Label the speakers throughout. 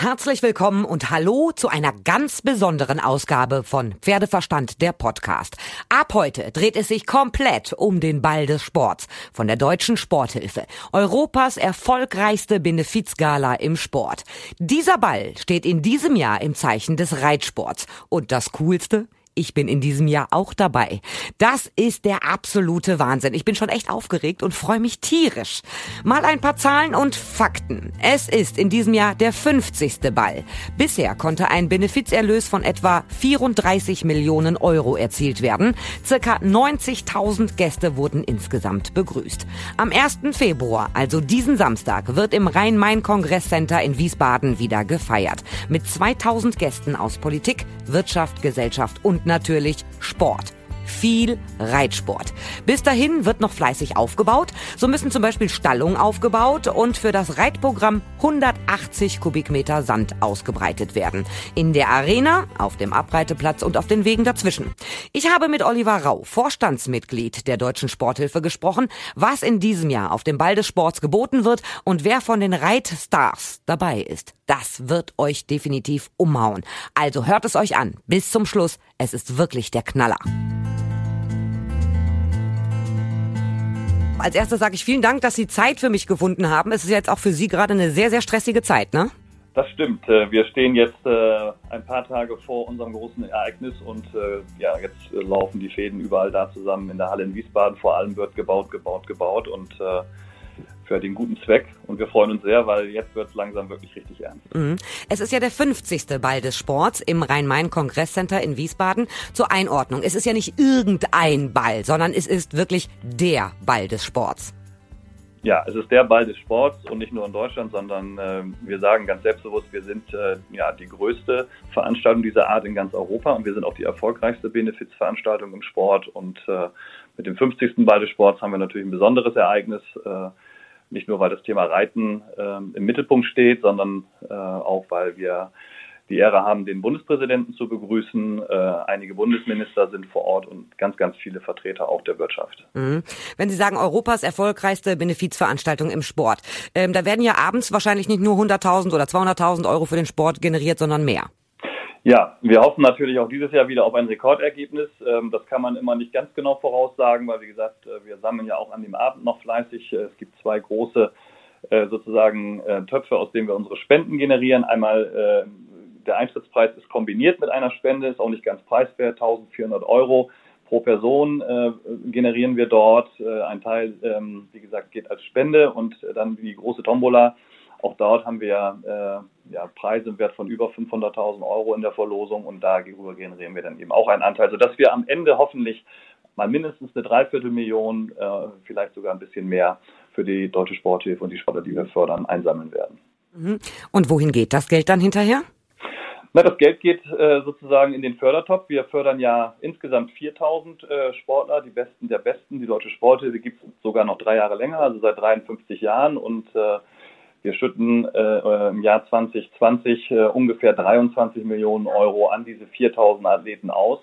Speaker 1: Herzlich willkommen und hallo zu einer ganz besonderen Ausgabe von Pferdeverstand, der Podcast. Ab heute dreht es sich komplett um den Ball des Sports von der Deutschen Sporthilfe, Europas erfolgreichste Benefizgala im Sport. Dieser Ball steht in diesem Jahr im Zeichen des Reitsports. Und das Coolste? Ich bin in diesem Jahr auch dabei. Das ist der absolute Wahnsinn. Ich bin schon echt aufgeregt und freue mich tierisch. Mal ein paar Zahlen und Fakten. Es ist in diesem Jahr der 50. Ball. Bisher konnte ein Benefizerlös von etwa 34 Millionen Euro erzielt werden. Circa 90.000 Gäste wurden insgesamt begrüßt. Am 1. Februar, also diesen Samstag, wird im Rhein-Main-Kongresscenter in Wiesbaden wieder gefeiert. Mit 2000 Gästen aus Politik, Wirtschaft, Gesellschaft und natürlich Sport viel Reitsport. Bis dahin wird noch fleißig aufgebaut. So müssen zum Beispiel Stallungen aufgebaut und für das Reitprogramm 180 Kubikmeter Sand ausgebreitet werden. In der Arena, auf dem Abreiteplatz und auf den Wegen dazwischen. Ich habe mit Oliver Rau, Vorstandsmitglied der Deutschen Sporthilfe, gesprochen, was in diesem Jahr auf dem Ball des Sports geboten wird und wer von den Reitstars dabei ist. Das wird euch definitiv umhauen. Also hört es euch an. Bis zum Schluss. Es ist wirklich der Knaller. Als erstes sage ich vielen Dank, dass Sie Zeit für mich gefunden haben. Es ist jetzt auch für Sie gerade eine sehr, sehr stressige Zeit, ne?
Speaker 2: Das stimmt. Äh, wir stehen jetzt äh, ein paar Tage vor unserem großen Ereignis und äh, ja, jetzt laufen die Fäden überall da zusammen in der Halle in Wiesbaden. Vor allem wird gebaut, gebaut, gebaut und für den guten Zweck. Und wir freuen uns sehr, weil jetzt wird es langsam wirklich richtig ernst.
Speaker 1: Mhm. Es ist ja der 50. Ball des Sports im Rhein-Main-Kongresscenter in Wiesbaden. Zur Einordnung. Es ist ja nicht irgendein Ball, sondern es ist wirklich der Ball des Sports.
Speaker 2: Ja, es ist der Ball des Sports und nicht nur in Deutschland, sondern äh, wir sagen ganz selbstbewusst, wir sind äh, ja die größte Veranstaltung dieser Art in ganz Europa und wir sind auch die erfolgreichste Benefizveranstaltung im Sport. Und äh, mit dem 50. Ball des Sports haben wir natürlich ein besonderes Ereignis. Äh, nicht nur, weil das Thema Reiten äh, im Mittelpunkt steht, sondern äh, auch, weil wir die Ehre haben, den Bundespräsidenten zu begrüßen. Äh, einige Bundesminister sind vor Ort und ganz, ganz viele Vertreter auch der Wirtschaft.
Speaker 1: Mhm. Wenn Sie sagen, Europas erfolgreichste Benefizveranstaltung im Sport, ähm, da werden ja abends wahrscheinlich nicht nur 100.000 oder 200.000 Euro für den Sport generiert, sondern mehr.
Speaker 2: Ja, wir hoffen natürlich auch dieses Jahr wieder auf ein Rekordergebnis. Ähm, das kann man immer nicht ganz genau voraussagen, weil wie gesagt, äh, wir sammeln ja auch an dem Abend noch fleißig. Äh, es gibt zwei große äh, sozusagen Töpfe, aus denen wir unsere Spenden generieren. Einmal der Eintrittspreis ist kombiniert mit einer Spende, ist auch nicht ganz preiswert, 1400 Euro pro Person generieren wir dort. ein Teil, ähm, wie gesagt, geht als Spende und dann die große Tombola auch dort haben wir äh, ja, Preise im Wert von über 500.000 Euro in der Verlosung und darüber generieren wir dann eben auch einen Anteil, sodass wir am Ende hoffentlich mal mindestens eine Dreiviertelmillion, äh, vielleicht sogar ein bisschen mehr für die Deutsche Sporthilfe und die Sportler, die wir fördern, einsammeln werden.
Speaker 1: Mhm. Und wohin geht das Geld dann hinterher?
Speaker 2: Na, das Geld geht äh, sozusagen in den Fördertopf. Wir fördern ja insgesamt 4000 äh, Sportler, die Besten der Besten. Die Deutsche Sporthilfe gibt es sogar noch drei Jahre länger, also seit 53 Jahren. Und äh, wir schütten äh, im Jahr 2020 äh, ungefähr 23 Millionen Euro an diese 4000 Athleten aus.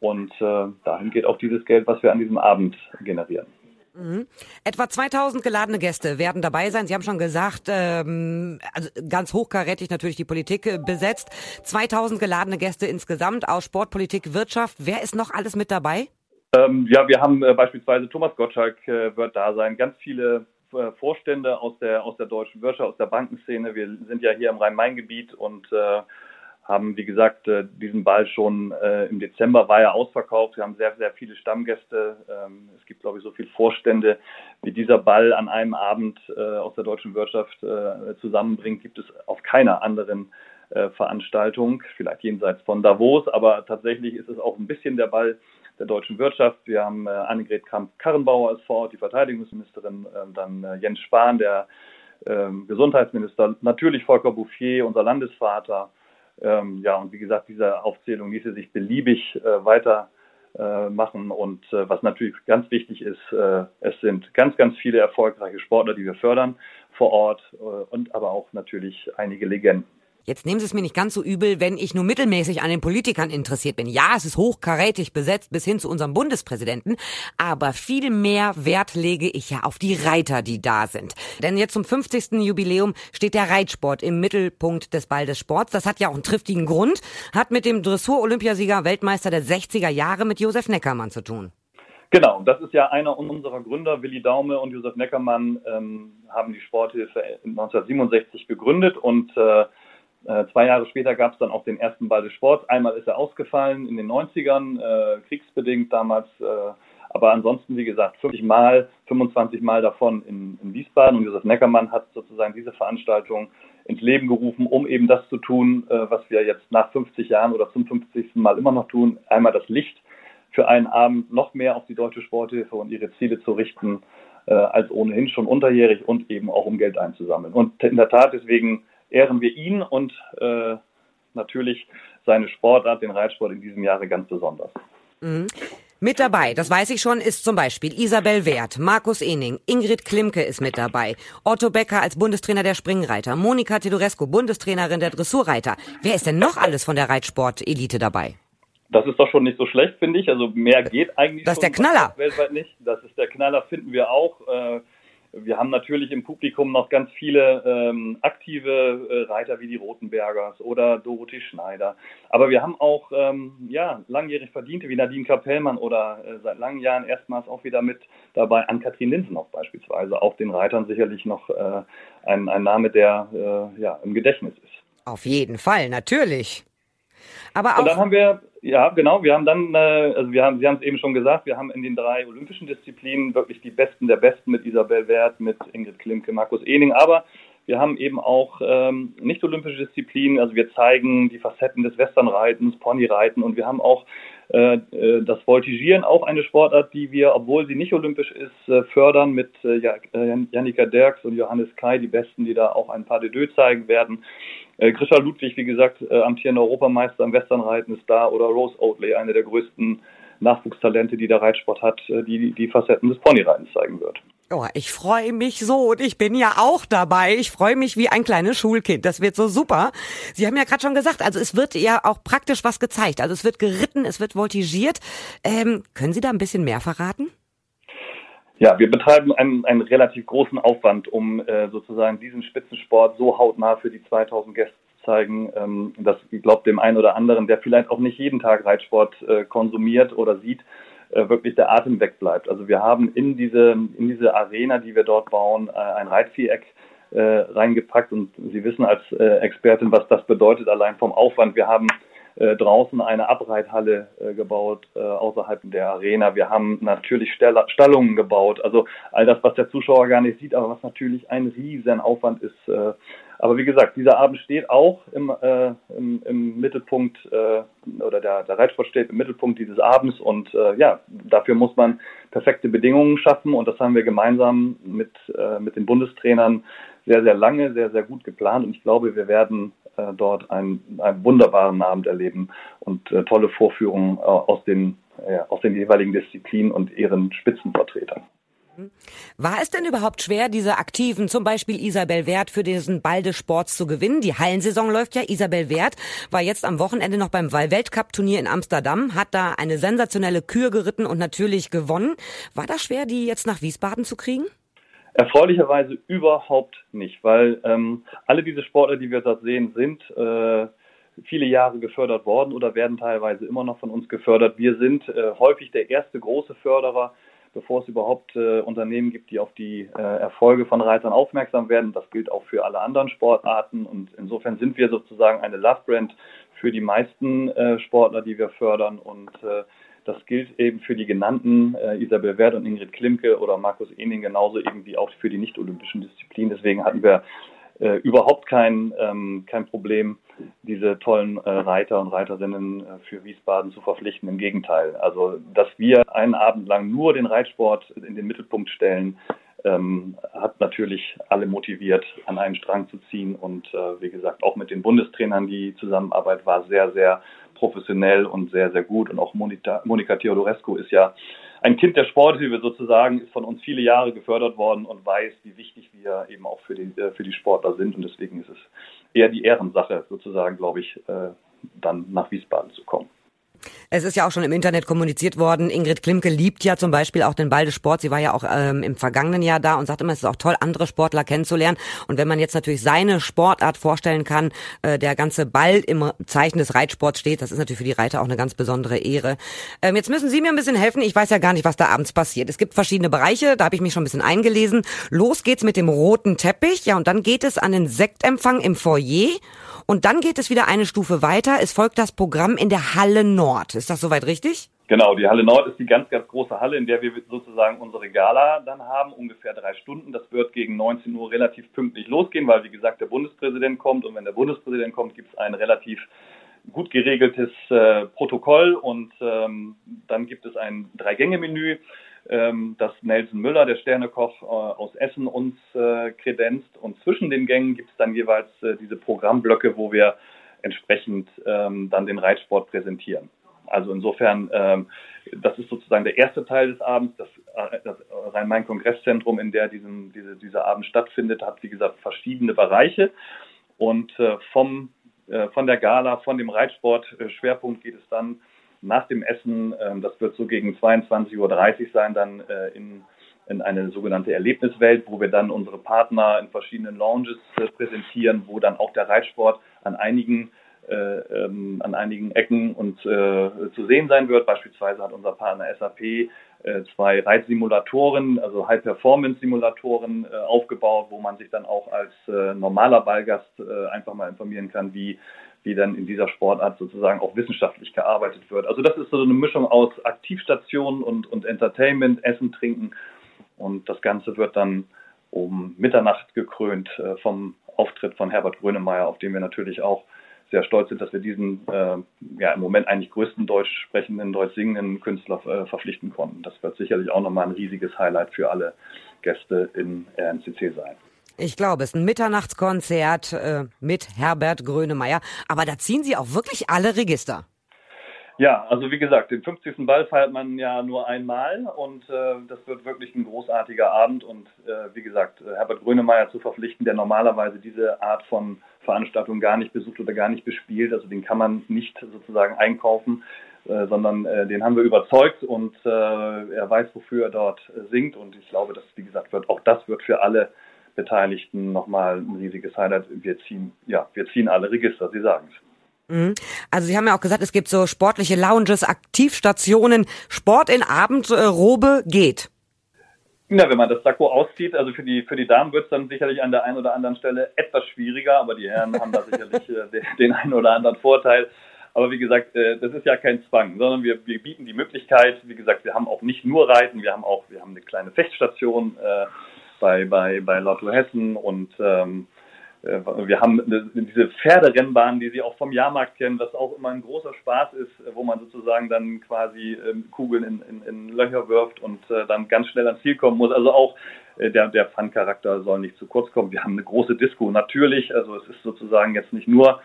Speaker 2: Und äh, dahin geht auch dieses Geld, was wir an diesem Abend generieren.
Speaker 1: Mhm. Etwa 2000 geladene Gäste werden dabei sein. Sie haben schon gesagt, ähm, also ganz hochkarätig natürlich die Politik äh, besetzt. 2000 geladene Gäste insgesamt aus Sport, Politik, Wirtschaft. Wer ist noch alles mit dabei?
Speaker 2: Ähm, ja, wir haben äh, beispielsweise Thomas Gottschalk äh, wird da sein, ganz viele äh, Vorstände aus der, aus der deutschen Wirtschaft, aus der Bankenszene. Wir sind ja hier im Rhein-Main-Gebiet und äh, haben, wie gesagt, äh, diesen Ball schon äh, im Dezember war er ausverkauft. Wir haben sehr, sehr viele Stammgäste. Ähm, es gibt, glaube ich, so viele Vorstände, wie dieser Ball an einem Abend äh, aus der deutschen Wirtschaft äh, zusammenbringt, gibt es auf keiner anderen äh, Veranstaltung, vielleicht jenseits von Davos, aber tatsächlich ist es auch ein bisschen der Ball der deutschen Wirtschaft. Wir haben äh, Annegret Kramp-Karrenbauer als vor Ort, die Verteidigungsministerin, äh, dann äh, Jens Spahn, der äh, Gesundheitsminister, natürlich Volker Bouffier, unser Landesvater. Ähm, ja, und wie gesagt, diese Aufzählung ließe sich beliebig äh, weiter äh, machen. Und äh, was natürlich ganz wichtig ist, äh, es sind ganz, ganz viele erfolgreiche Sportler, die wir fördern vor Ort und aber auch natürlich einige Legenden.
Speaker 1: Jetzt nehmen Sie es mir nicht ganz so übel, wenn ich nur mittelmäßig an den Politikern interessiert bin. Ja, es ist hochkarätig besetzt bis hin zu unserem Bundespräsidenten, aber viel mehr Wert lege ich ja auf die Reiter, die da sind. Denn jetzt zum 50. Jubiläum steht der Reitsport im Mittelpunkt des Ball des Sports. Das hat ja auch einen triftigen Grund, hat mit dem Dressur-Olympiasieger, Weltmeister der 60er Jahre mit Josef Neckermann zu tun.
Speaker 2: Genau, das ist ja einer unserer Gründer, Willi Daume und Josef Neckermann, ähm, haben die Sporthilfe 1967 gegründet und äh, äh, zwei Jahre später gab es dann auch den ersten Ball des Sports. Einmal ist er ausgefallen in den 90ern, äh, kriegsbedingt damals, äh, aber ansonsten, wie gesagt, 50 Mal, 25 Mal davon in, in Wiesbaden und Josef Neckermann hat sozusagen diese Veranstaltung ins Leben gerufen, um eben das zu tun, äh, was wir jetzt nach 50 Jahren oder zum 50. Mal immer noch tun, einmal das Licht für einen Abend noch mehr auf die deutsche Sporthilfe und ihre Ziele zu richten, äh, als ohnehin schon unterjährig und eben auch um Geld einzusammeln. Und in der Tat, deswegen ehren wir ihn und äh, natürlich seine Sportart, den Reitsport in diesem Jahre ganz besonders.
Speaker 1: Mhm. Mit dabei, das weiß ich schon, ist zum Beispiel Isabel Wert, Markus Ening, Ingrid Klimke ist mit dabei, Otto Becker als Bundestrainer der Springreiter, Monika Tedorescu, Bundestrainerin der Dressurreiter. Wer ist denn noch alles von der Reitsport-Elite dabei?
Speaker 2: Das ist doch schon nicht so schlecht, finde ich. Also mehr geht eigentlich
Speaker 1: Das ist der Knaller.
Speaker 2: weltweit nicht. Das ist der Knaller, finden wir auch. Äh, wir haben natürlich im Publikum noch ganz viele ähm, aktive äh, Reiter wie die Rotenbergers oder Dorothee Schneider. Aber wir haben auch ähm, ja, langjährig Verdiente wie Nadine Kapellmann oder äh, seit langen Jahren erstmals auch wieder mit dabei Ann-Kathrin Linsenhoff beispielsweise. Auch den Reitern sicherlich noch äh, ein, ein Name, der äh, ja, im Gedächtnis ist.
Speaker 1: Auf jeden Fall, natürlich. Aber auch
Speaker 2: Und dann haben wir, ja genau, wir haben dann, äh, also wir haben, Sie haben es eben schon gesagt, wir haben in den drei olympischen Disziplinen wirklich die Besten der Besten mit Isabel Wert, mit Ingrid Klimke, Markus Ehning, aber wir haben eben auch ähm, nicht-olympische Disziplinen, also wir zeigen die Facetten des Westernreitens, Ponyreiten. Und wir haben auch äh, äh, das Voltigieren, auch eine Sportart, die wir, obwohl sie nicht olympisch ist, äh, fördern mit äh, Janika Derks und Johannes Kai, die Besten, die da auch ein paar de deux zeigen werden. Äh, Grisha Ludwig, wie gesagt, äh, amtierender Europameister im Westernreiten ist da oder Rose Oatley, eine der größten Nachwuchstalente, die der Reitsport hat, äh, die die Facetten des Ponyreitens zeigen wird.
Speaker 1: Oh, ich freue mich so und ich bin ja auch dabei. Ich freue mich wie ein kleines Schulkind. Das wird so super. Sie haben ja gerade schon gesagt, also es wird ja auch praktisch was gezeigt. Also es wird geritten, es wird voltigiert. Ähm, können Sie da ein bisschen mehr verraten?
Speaker 2: Ja, wir betreiben einen, einen relativ großen Aufwand, um äh, sozusagen diesen Spitzensport so hautnah für die 2000 Gäste zu zeigen, ähm, dass ich glaube dem einen oder anderen, der vielleicht auch nicht jeden Tag Reitsport äh, konsumiert oder sieht, äh, wirklich der Atem wegbleibt. Also wir haben in diese in diese Arena, die wir dort bauen, äh, ein Reitviereck äh, reingepackt und Sie wissen als äh, Expertin, was das bedeutet allein vom Aufwand. Wir haben äh, draußen eine Abreithalle äh, gebaut äh, außerhalb der Arena. Wir haben natürlich Stallungen gebaut. Also all das, was der Zuschauer gar nicht sieht, aber was natürlich ein riesen Aufwand ist. Aber wie gesagt, dieser Abend steht auch im, im, im Mittelpunkt oder der, der Reitsport steht im Mittelpunkt dieses Abends und ja, dafür muss man perfekte Bedingungen schaffen und das haben wir gemeinsam mit, mit den Bundestrainern sehr, sehr lange, sehr, sehr gut geplant und ich glaube, wir werden äh, dort einen, einen wunderbaren Abend erleben und äh, tolle Vorführungen äh, aus, den, äh, aus den jeweiligen Disziplinen und ihren Spitzenvertretern.
Speaker 1: War es denn überhaupt schwer, diese Aktiven, zum Beispiel Isabel Wert, für diesen Ball des Sports zu gewinnen? Die Hallensaison läuft ja. Isabel Wert war jetzt am Wochenende noch beim Weltcup-Turnier in Amsterdam, hat da eine sensationelle Kür geritten und natürlich gewonnen. War das schwer, die jetzt nach Wiesbaden zu kriegen?
Speaker 2: Erfreulicherweise überhaupt nicht, weil ähm, alle diese Sportler, die wir dort sehen, sind äh, viele Jahre gefördert worden oder werden teilweise immer noch von uns gefördert. Wir sind äh, häufig der erste große Förderer, bevor es überhaupt äh, Unternehmen gibt, die auf die äh, Erfolge von Reitern aufmerksam werden. Das gilt auch für alle anderen Sportarten und insofern sind wir sozusagen eine Love Brand für die meisten äh, Sportler, die wir fördern und äh, das gilt eben für die genannten äh, Isabel Wert und Ingrid Klimke oder Markus Ening genauso eben wie auch für die nicht-olympischen Disziplinen. Deswegen hatten wir äh, überhaupt kein, ähm, kein Problem, diese tollen äh, Reiter und Reiterinnen äh, für Wiesbaden zu verpflichten. Im Gegenteil. Also, dass wir einen Abend lang nur den Reitsport in den Mittelpunkt stellen, ähm, hat natürlich alle motiviert, an einen Strang zu ziehen. Und äh, wie gesagt, auch mit den Bundestrainern die Zusammenarbeit war sehr, sehr professionell und sehr, sehr gut. Und auch Monika, Monika Theodorescu ist ja ein Kind der Sporthilfe sozusagen, ist von uns viele Jahre gefördert worden und weiß, wie wichtig wir eben auch für die, äh, für die Sportler sind. Und deswegen ist es eher die Ehrensache sozusagen, glaube ich, äh, dann nach Wiesbaden zu kommen.
Speaker 1: Es ist ja auch schon im Internet kommuniziert worden. Ingrid Klimke liebt ja zum Beispiel auch den Ball des Sports. Sie war ja auch ähm, im vergangenen Jahr da und sagt immer, es ist auch toll, andere Sportler kennenzulernen. Und wenn man jetzt natürlich seine Sportart vorstellen kann, äh, der ganze Ball im Zeichen des Reitsports steht, das ist natürlich für die Reiter auch eine ganz besondere Ehre. Ähm, jetzt müssen Sie mir ein bisschen helfen. Ich weiß ja gar nicht, was da abends passiert. Es gibt verschiedene Bereiche, da habe ich mich schon ein bisschen eingelesen. Los geht's mit dem roten Teppich. Ja, und dann geht es an den Sektempfang im Foyer. Und dann geht es wieder eine Stufe weiter. Es folgt das Programm in der Halle Nord. Ist das soweit richtig?
Speaker 2: Genau, die Halle Nord ist die ganz, ganz große Halle, in der wir sozusagen unsere Gala dann haben, ungefähr drei Stunden. Das wird gegen 19 Uhr relativ pünktlich losgehen, weil, wie gesagt, der Bundespräsident kommt. Und wenn der Bundespräsident kommt, gibt es ein relativ gut geregeltes äh, Protokoll und ähm, dann gibt es ein Drei-Gänge-Menü dass Nelson Müller, der Sternekoch äh, aus Essen, uns äh, kredenzt. Und zwischen den Gängen gibt es dann jeweils äh, diese Programmblöcke, wo wir entsprechend ähm, dann den Reitsport präsentieren. Also insofern, ähm, das ist sozusagen der erste Teil des Abends. Das, das Rhein-Main-Kongress-Zentrum, in der diesen, diese, dieser Abend stattfindet, hat, wie gesagt, verschiedene Bereiche. Und vom, von der Gala, von dem Reitsport-Schwerpunkt geht es dann nach dem Essen, ähm, das wird so gegen 22.30 Uhr sein, dann äh, in, in eine sogenannte Erlebniswelt, wo wir dann unsere Partner in verschiedenen Lounges äh, präsentieren, wo dann auch der Reitsport an einigen äh, ähm, an einigen Ecken und äh, zu sehen sein wird. Beispielsweise hat unser Partner SAP äh, zwei Reitsimulatoren, also High-Performance-Simulatoren äh, aufgebaut, wo man sich dann auch als normaler Ballgast einfach mal informieren kann, wie wie dann in dieser Sportart sozusagen auch wissenschaftlich gearbeitet wird. Also das ist so eine Mischung aus Aktivstationen und, und Entertainment, Essen, Trinken und das Ganze wird dann um Mitternacht gekrönt äh, vom Auftritt von Herbert Grönemeyer, auf den wir natürlich auch sehr stolz sind, dass wir diesen äh, ja im Moment eigentlich größten deutsch sprechenden, deutsch singenden Künstler äh, verpflichten konnten. Das wird sicherlich auch nochmal ein riesiges Highlight für alle Gäste in RNCC sein.
Speaker 1: Ich glaube, es ist ein Mitternachtskonzert äh, mit Herbert Grönemeyer. Aber da ziehen Sie auch wirklich alle Register.
Speaker 2: Ja, also wie gesagt, den 50. Ball feiert man ja nur einmal und äh, das wird wirklich ein großartiger Abend und äh, wie gesagt, äh, Herbert Grönemeyer zu verpflichten, der normalerweise diese Art von Veranstaltung gar nicht besucht oder gar nicht bespielt, also den kann man nicht sozusagen einkaufen, äh, sondern äh, den haben wir überzeugt und äh, er weiß, wofür er dort singt und ich glaube, dass wie gesagt wird, auch das wird für alle Beteiligten nochmal ein riesiges Highlight. Wir ziehen, ja, wir ziehen alle Register, Sie sagen es.
Speaker 1: Mhm. Also Sie haben ja auch gesagt, es gibt so sportliche Lounges, Aktivstationen, Sport in Abendrobe geht.
Speaker 2: Ja, wenn man das Sakko auszieht, also für die für die Damen wird es dann sicherlich an der einen oder anderen Stelle etwas schwieriger, aber die Herren haben da sicherlich äh, den, einen oder anderen Vorteil. Aber wie gesagt, äh, das ist ja kein Zwang, sondern wir, wir bieten die Möglichkeit, wie gesagt, wir haben auch nicht nur Reiten, wir haben auch, wir haben eine kleine Feststation, äh, bei, bei, bei Lotto Hessen und ähm, äh, wir haben diese Pferderennbahn, die Sie auch vom Jahrmarkt kennen, was auch immer ein großer Spaß ist, wo man sozusagen dann quasi ähm, Kugeln in, in, in Löcher wirft und äh, dann ganz schnell ans Ziel kommen muss. Also auch äh, der, der Fun-Charakter soll nicht zu kurz kommen. Wir haben eine große Disco, natürlich. Also es ist sozusagen jetzt nicht nur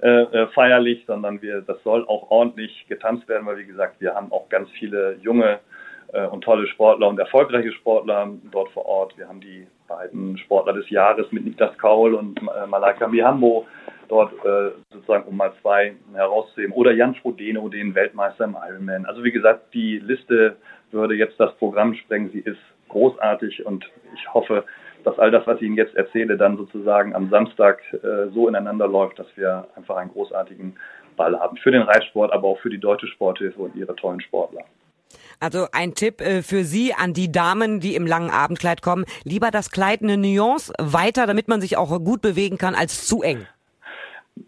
Speaker 2: äh, feierlich, sondern wir, das soll auch ordentlich getanzt werden, weil wie gesagt, wir haben auch ganz viele junge äh, und tolle Sportler und erfolgreiche Sportler dort vor Ort. Wir haben die beiden Sportler des Jahres mit Niklas Kaul und äh, Malaika Mihambo dort äh, sozusagen, um mal zwei herauszuheben. Oder Jan Frodeno, den Weltmeister im Ironman. Also wie gesagt, die Liste würde jetzt das Programm sprengen. Sie ist großartig und ich hoffe, dass all das, was ich Ihnen jetzt erzähle, dann sozusagen am Samstag äh, so ineinander läuft, dass wir einfach einen großartigen Ball haben. Für den Reitsport, aber auch für die deutsche Sporthilfe und ihre tollen Sportler.
Speaker 1: Also ein Tipp äh, für Sie an die Damen, die im langen Abendkleid kommen. Lieber das Kleid eine Nuance weiter, damit man sich auch gut bewegen kann, als zu eng.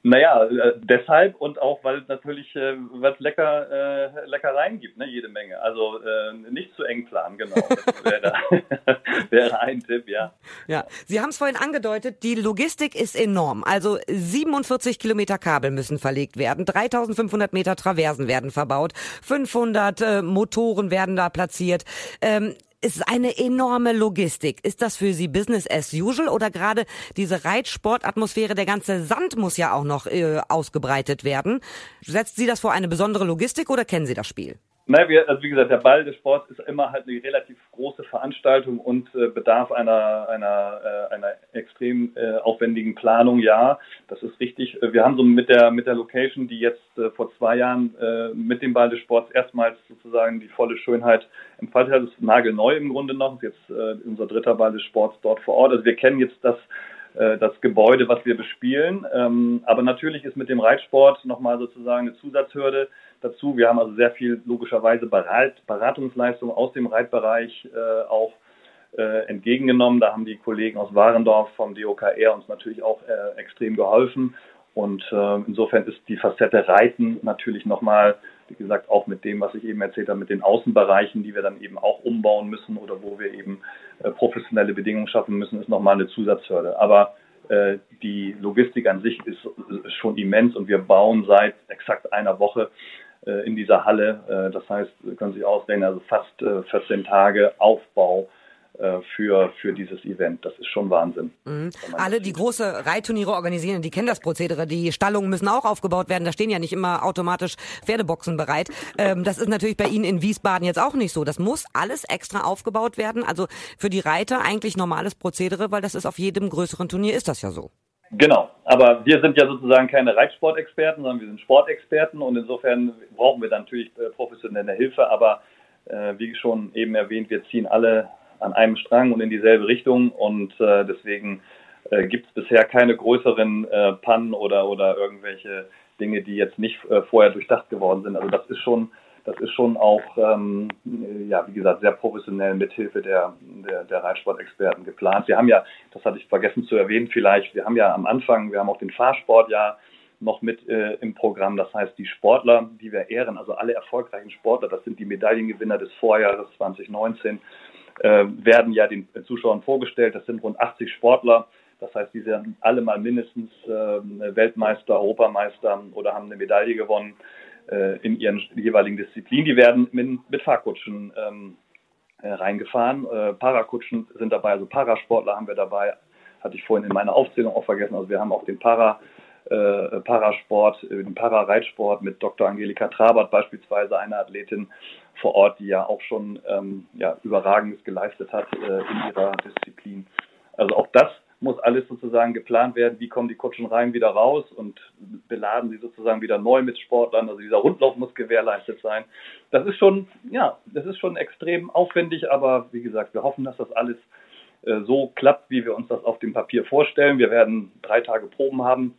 Speaker 2: Naja, äh, deshalb und auch, weil es natürlich äh, was lecker, äh, Leckereien gibt, ne, jede Menge. Also äh, nicht zu eng planen, genau. Das wäre, wäre ein Tipp, ja.
Speaker 1: Ja, Sie haben es vorhin angedeutet, die Logistik ist enorm. Also 47 Kilometer Kabel müssen verlegt werden, 3500 Meter Traversen werden verbaut, 500 äh, Motoren werden da platziert. Ähm, ist eine enorme Logistik. Ist das für Sie Business as usual oder gerade diese Reitsportatmosphäre, der ganze Sand muss ja auch noch äh, ausgebreitet werden. Setzt Sie das vor eine besondere Logistik oder kennen Sie das Spiel?
Speaker 2: Nein, wir, also wie gesagt, der Ball des Sports ist immer halt eine relativ große Veranstaltung und äh, bedarf einer, einer, äh, einer extrem äh, aufwendigen Planung. Ja, das ist richtig. Wir haben so mit der, mit der Location, die jetzt äh, vor zwei Jahren äh, mit dem Ball des Sports erstmals sozusagen die volle Schönheit entfaltet hat, das ist nagelneu im Grunde noch. Ist jetzt äh, unser dritter Ball des Sports dort vor Ort. Also wir kennen jetzt das äh, das Gebäude, was wir bespielen. Ähm, aber natürlich ist mit dem Reitsport nochmal sozusagen eine Zusatzhürde dazu. Wir haben also sehr viel logischerweise Berat, Beratungsleistung aus dem Reitbereich äh, auch äh, entgegengenommen. Da haben die Kollegen aus Warendorf vom DOKR uns natürlich auch äh, extrem geholfen. Und äh, insofern ist die Facette Reiten natürlich nochmal, wie gesagt, auch mit dem, was ich eben erzählt habe, mit den Außenbereichen, die wir dann eben auch umbauen müssen oder wo wir eben äh, professionelle Bedingungen schaffen müssen, ist nochmal eine Zusatzhürde. Aber äh, die Logistik an sich ist, schon immens und wir bauen seit exakt einer Woche äh, in dieser Halle. Das heißt, können Sie sich ausrechnen, also fast 14 Tage Aufbau für, für dieses Event. Das ist schon Wahnsinn.
Speaker 1: Mhm. Alle, die große Reitturniere organisieren, die kennen das Prozedere. Die Stallungen müssen auch aufgebaut werden. Da stehen ja nicht immer automatisch Pferdeboxen bereit. Ähm, das ist natürlich bei Ihnen in Wiesbaden jetzt auch nicht so. Das muss alles extra aufgebaut werden. Also für die Reiter eigentlich normales Prozedere, weil das ist auf jedem größeren Turnier ist das ja so.
Speaker 2: Genau, aber wir sind ja sozusagen keine Reitsportexperten, sondern wir sind Sportexperten und insofern brauchen wir dann natürlich äh, professionelle Hilfe, aber äh, wie schon eben erwähnt, wir ziehen alle an einem Strang und in dieselbe Richtung und äh, deswegen äh, gibt es bisher keine größeren äh, Pannen oder, oder irgendwelche Dinge, die jetzt nicht äh, vorher durchdacht geworden sind. Also das ist schon das ist schon auch, ähm, ja, wie gesagt, sehr professionell mithilfe der, der, der Reitsportexperten geplant. Wir haben ja, das hatte ich vergessen zu erwähnen vielleicht, wir haben ja am Anfang, wir haben auch den Fahrsport ja noch mit äh, im Programm. Das heißt, die Sportler, die wir ehren, also alle erfolgreichen Sportler, das sind die Medaillengewinner des Vorjahres 2019, äh, werden ja den Zuschauern vorgestellt. Das sind rund 80 Sportler. Das heißt, die sind alle mal mindestens äh, Weltmeister, Europameister oder haben eine Medaille gewonnen äh, in ihren jeweiligen Disziplinen. Die werden mit, mit Fahrkutschen ähm, äh, reingefahren. Äh, Parakutschen sind dabei, also Parasportler haben wir dabei. Hatte ich vorhin in meiner Aufzählung auch vergessen. Also wir haben auch den Para, äh, Parasport, äh, den Parareitsport mit Dr. Angelika Trabert beispielsweise, eine Athletin vor Ort, die ja auch schon ähm, ja, Überragendes geleistet hat äh, in ihrer Disziplin. Also auch das muss alles sozusagen geplant werden, wie kommen die Kutschen rein wieder raus und beladen sie sozusagen wieder neu mit Sportlern. Also dieser Rundlauf muss gewährleistet sein. Das ist schon, ja, das ist schon extrem aufwendig, aber wie gesagt, wir hoffen, dass das alles äh, so klappt, wie wir uns das auf dem Papier vorstellen. Wir werden drei Tage Proben haben.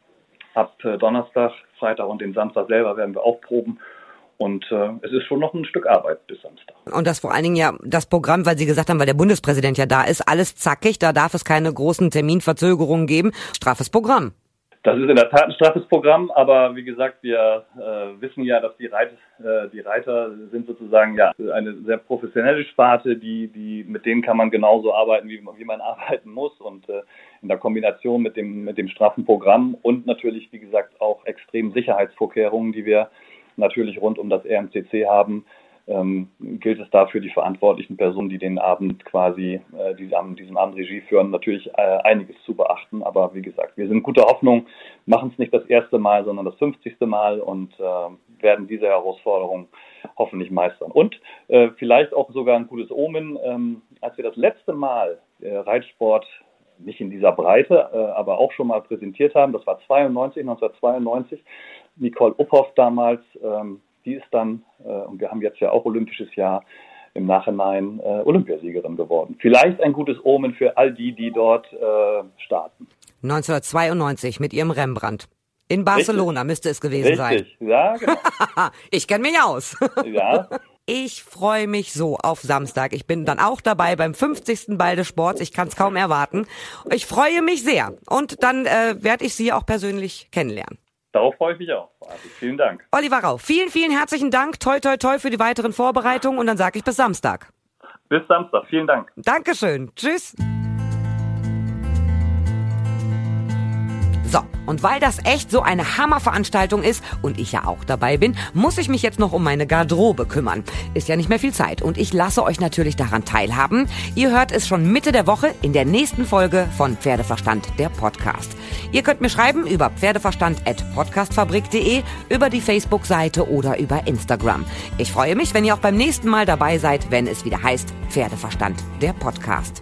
Speaker 2: Ab äh, Donnerstag, Freitag und den Samstag selber werden wir auch proben und äh, es ist schon noch ein Stück Arbeit bis Samstag.
Speaker 1: Und das vor allen Dingen ja das Programm, weil Sie gesagt haben, weil der Bundespräsident ja da ist, alles zackig, da darf es keine großen Terminverzögerungen geben. Straffes Programm.
Speaker 2: Das ist in der Tat ein straffes Programm, aber wie gesagt, wir äh, wissen ja, dass die, Reit, äh, die Reiter sind sozusagen ja eine sehr professionelle Sparte, die, die mit denen kann man genauso arbeiten, wie, wie man arbeiten muss. Und äh, in der Kombination mit dem mit dem straffen Programm und natürlich wie gesagt auch extrem Sicherheitsvorkehrungen, die wir natürlich rund um das RMCC haben, ähm, gilt es dafür die verantwortlichen Personen, die den Abend quasi, äh, die am, diesem Abend Regie führen, natürlich äh, einiges zu beachten. Aber wie gesagt, wir sind guter Hoffnung, machen es nicht das erste Mal, sondern das 50. Mal und äh, werden diese Herausforderung hoffentlich meistern. Und äh, vielleicht auch sogar ein gutes Omen, ähm, als wir das letzte Mal äh, Reitsport nicht in dieser Breite, äh, aber auch schon mal präsentiert haben, das war 92, 1992, Nicole Uphoff damals, ähm, die ist dann, äh, und wir haben jetzt ja auch Olympisches Jahr, im Nachhinein äh, Olympiasiegerin geworden. Vielleicht ein gutes Omen für all die, die dort äh, starten.
Speaker 1: 1992 mit ihrem Rembrandt. In Barcelona Richtig. müsste es gewesen
Speaker 2: Richtig. sein. Ja, genau.
Speaker 1: ich kenne mich aus.
Speaker 2: ja.
Speaker 1: Ich freue mich so auf Samstag. Ich bin dann auch dabei beim 50. Ball des Sports. Ich kann es kaum erwarten. Ich freue mich sehr. Und dann äh, werde ich Sie auch persönlich kennenlernen.
Speaker 2: Darauf freue ich mich auch. Vielen Dank.
Speaker 1: Oliver Rau, vielen, vielen herzlichen Dank. Toi, toi, toi für die weiteren Vorbereitungen und dann sage ich bis Samstag.
Speaker 2: Bis Samstag. Vielen Dank.
Speaker 1: Dankeschön. Tschüss. So, und weil das echt so eine Hammerveranstaltung ist und ich ja auch dabei bin, muss ich mich jetzt noch um meine Garderobe kümmern. Ist ja nicht mehr viel Zeit und ich lasse euch natürlich daran teilhaben. Ihr hört es schon Mitte der Woche in der nächsten Folge von Pferdeverstand, der Podcast. Ihr könnt mir schreiben über pferdeverstand.podcastfabrik.de, über die Facebook-Seite oder über Instagram. Ich freue mich, wenn ihr auch beim nächsten Mal dabei seid, wenn es wieder heißt Pferdeverstand, der Podcast.